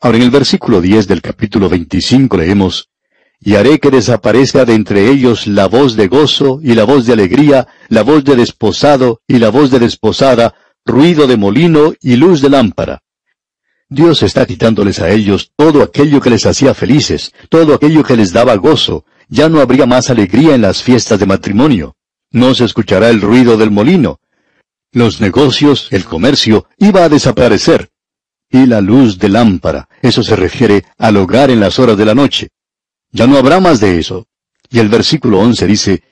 Ahora en el versículo 10 del capítulo 25 leemos, Y haré que desaparezca de entre ellos la voz de gozo y la voz de alegría, la voz de desposado y la voz de desposada, ruido de molino y luz de lámpara. Dios está quitándoles a ellos todo aquello que les hacía felices, todo aquello que les daba gozo. Ya no habría más alegría en las fiestas de matrimonio. No se escuchará el ruido del molino. Los negocios, el comercio, iba a desaparecer y la luz de lámpara. Eso se refiere al hogar en las horas de la noche. Ya no habrá más de eso. Y el versículo 11 dice,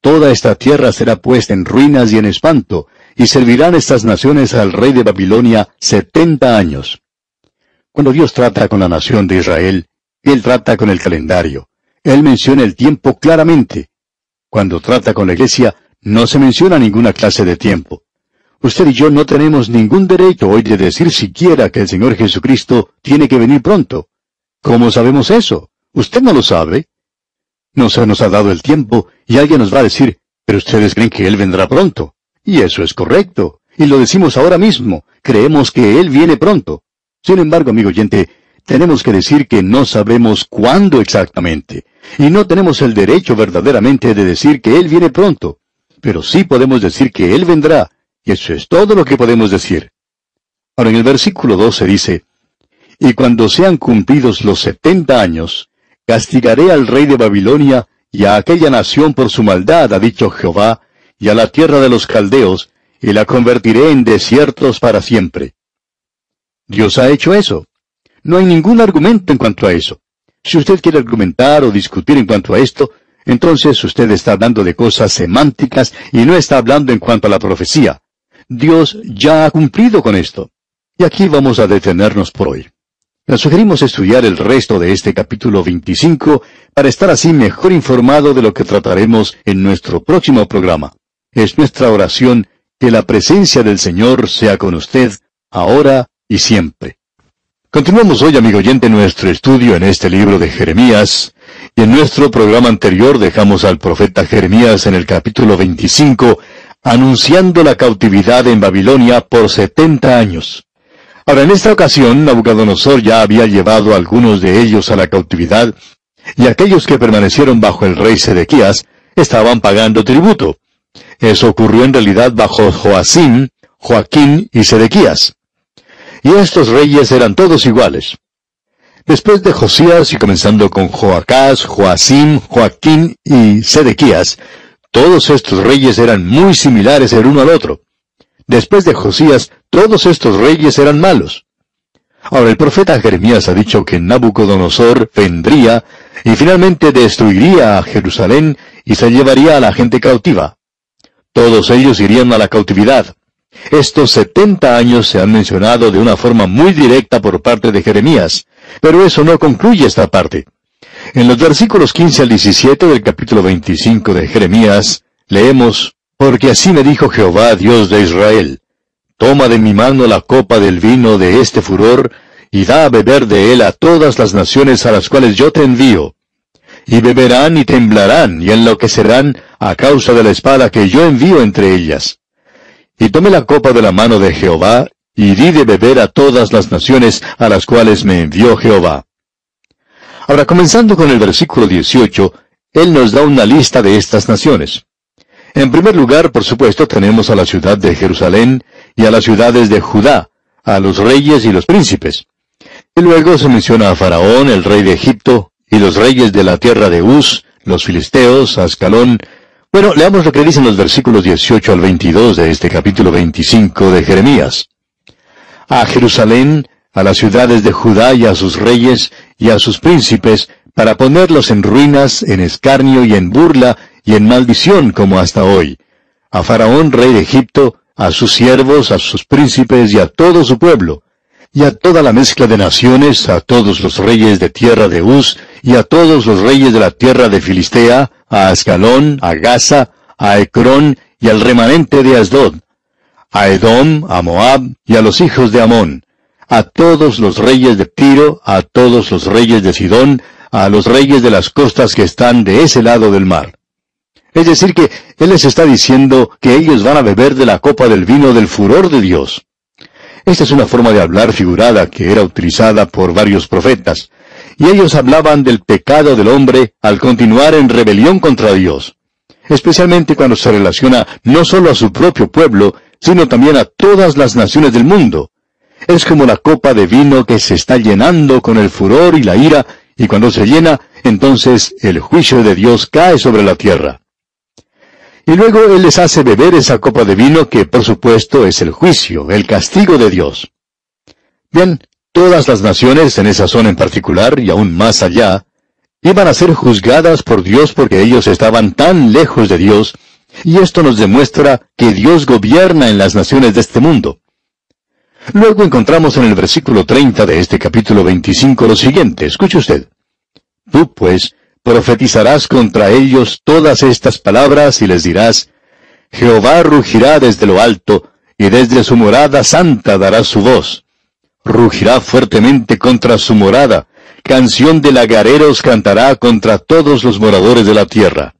Toda esta tierra será puesta en ruinas y en espanto, y servirán estas naciones al rey de Babilonia setenta años. Cuando Dios trata con la nación de Israel, Él trata con el calendario. Él menciona el tiempo claramente. Cuando trata con la iglesia, no se menciona ninguna clase de tiempo. Usted y yo no tenemos ningún derecho hoy de decir siquiera que el Señor Jesucristo tiene que venir pronto. ¿Cómo sabemos eso? Usted no lo sabe. No se nos ha dado el tiempo y alguien nos va a decir, pero ustedes creen que Él vendrá pronto. Y eso es correcto. Y lo decimos ahora mismo. Creemos que Él viene pronto. Sin embargo, amigo oyente, tenemos que decir que no sabemos cuándo exactamente. Y no tenemos el derecho verdaderamente de decir que Él viene pronto. Pero sí podemos decir que Él vendrá eso es todo lo que podemos decir. Ahora en el versículo 12 dice, Y cuando sean cumplidos los setenta años, castigaré al rey de Babilonia y a aquella nación por su maldad, ha dicho Jehová, y a la tierra de los caldeos, y la convertiré en desiertos para siempre. Dios ha hecho eso. No hay ningún argumento en cuanto a eso. Si usted quiere argumentar o discutir en cuanto a esto, entonces usted está hablando de cosas semánticas y no está hablando en cuanto a la profecía. Dios ya ha cumplido con esto. Y aquí vamos a detenernos por hoy. Le sugerimos estudiar el resto de este capítulo 25 para estar así mejor informado de lo que trataremos en nuestro próximo programa. Es nuestra oración que la presencia del Señor sea con usted, ahora y siempre. Continuamos hoy, amigo oyente, nuestro estudio en este libro de Jeremías, y en nuestro programa anterior dejamos al profeta Jeremías en el capítulo 25 anunciando la cautividad en Babilonia por setenta años. Ahora, en esta ocasión, Nabucodonosor ya había llevado a algunos de ellos a la cautividad, y aquellos que permanecieron bajo el rey Sedequías estaban pagando tributo. Eso ocurrió en realidad bajo Joacim, Joaquín y Sedequías. Y estos reyes eran todos iguales. Después de Josías y comenzando con Joacás, Joacim, Joaquín y Sedequías, todos estos reyes eran muy similares el uno al otro. Después de Josías, todos estos reyes eran malos. Ahora el profeta Jeremías ha dicho que Nabucodonosor vendría y finalmente destruiría a Jerusalén y se llevaría a la gente cautiva. Todos ellos irían a la cautividad. Estos setenta años se han mencionado de una forma muy directa por parte de Jeremías, pero eso no concluye esta parte. En los versículos 15 al 17 del capítulo 25 de Jeremías, leemos, Porque así me dijo Jehová, Dios de Israel, Toma de mi mano la copa del vino de este furor, y da a beber de él a todas las naciones a las cuales yo te envío. Y beberán y temblarán y enloquecerán a causa de la espada que yo envío entre ellas. Y tomé la copa de la mano de Jehová, y di de beber a todas las naciones a las cuales me envió Jehová. Ahora, comenzando con el versículo 18, Él nos da una lista de estas naciones. En primer lugar, por supuesto, tenemos a la ciudad de Jerusalén y a las ciudades de Judá, a los reyes y los príncipes. Y luego se menciona a Faraón, el rey de Egipto, y los reyes de la tierra de Uz, los filisteos, Ascalón. Bueno, leamos lo que dicen los versículos 18 al 22 de este capítulo 25 de Jeremías. A Jerusalén, a las ciudades de Judá y a sus reyes y a sus príncipes, para ponerlos en ruinas, en escarnio y en burla y en maldición como hasta hoy. A Faraón, rey de Egipto, a sus siervos, a sus príncipes y a todo su pueblo, y a toda la mezcla de naciones, a todos los reyes de tierra de Uz, y a todos los reyes de la tierra de Filistea, a Ascalón, a Gaza, a Ecrón y al remanente de Asdod, a Edom, a Moab y a los hijos de Amón, a todos los reyes de Tiro, a todos los reyes de Sidón, a los reyes de las costas que están de ese lado del mar. Es decir, que Él les está diciendo que ellos van a beber de la copa del vino del furor de Dios. Esta es una forma de hablar figurada que era utilizada por varios profetas, y ellos hablaban del pecado del hombre al continuar en rebelión contra Dios, especialmente cuando se relaciona no solo a su propio pueblo, sino también a todas las naciones del mundo. Es como la copa de vino que se está llenando con el furor y la ira, y cuando se llena, entonces el juicio de Dios cae sobre la tierra. Y luego Él les hace beber esa copa de vino que por supuesto es el juicio, el castigo de Dios. Bien, todas las naciones en esa zona en particular y aún más allá, iban a ser juzgadas por Dios porque ellos estaban tan lejos de Dios, y esto nos demuestra que Dios gobierna en las naciones de este mundo. Luego encontramos en el versículo 30 de este capítulo 25 lo siguiente, escuche usted. Tú, pues, profetizarás contra ellos todas estas palabras y les dirás, Jehová rugirá desde lo alto, y desde su morada santa dará su voz. Rugirá fuertemente contra su morada, canción de lagareros cantará contra todos los moradores de la tierra.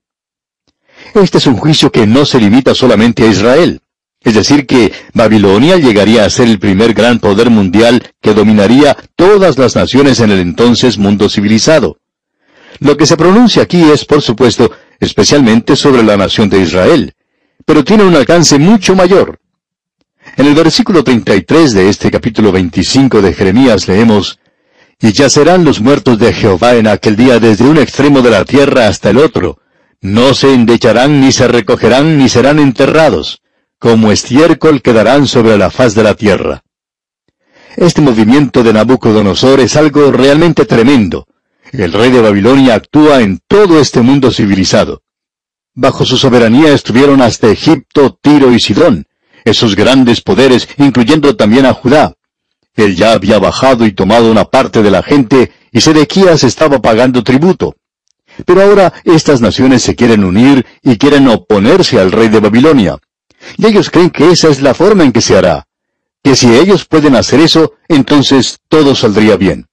Este es un juicio que no se limita solamente a Israel. Es decir, que Babilonia llegaría a ser el primer gran poder mundial que dominaría todas las naciones en el entonces mundo civilizado. Lo que se pronuncia aquí es, por supuesto, especialmente sobre la nación de Israel, pero tiene un alcance mucho mayor. En el versículo 33 de este capítulo 25 de Jeremías leemos, Y yacerán los muertos de Jehová en aquel día desde un extremo de la tierra hasta el otro, no se endecharán ni se recogerán ni serán enterrados, como estiércol quedarán sobre la faz de la tierra. Este movimiento de Nabucodonosor es algo realmente tremendo, el rey de Babilonia actúa en todo este mundo civilizado. Bajo su soberanía estuvieron hasta Egipto, Tiro y Sidón, esos grandes poderes, incluyendo también a Judá. Él ya había bajado y tomado una parte de la gente, y Sedequías estaba pagando tributo. Pero ahora estas naciones se quieren unir y quieren oponerse al rey de Babilonia. Y ellos creen que esa es la forma en que se hará. Que si ellos pueden hacer eso, entonces todo saldría bien.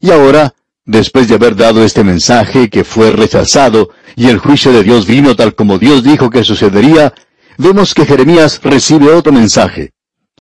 Y ahora Después de haber dado este mensaje que fue rechazado y el juicio de Dios vino tal como Dios dijo que sucedería, vemos que Jeremías recibe otro mensaje.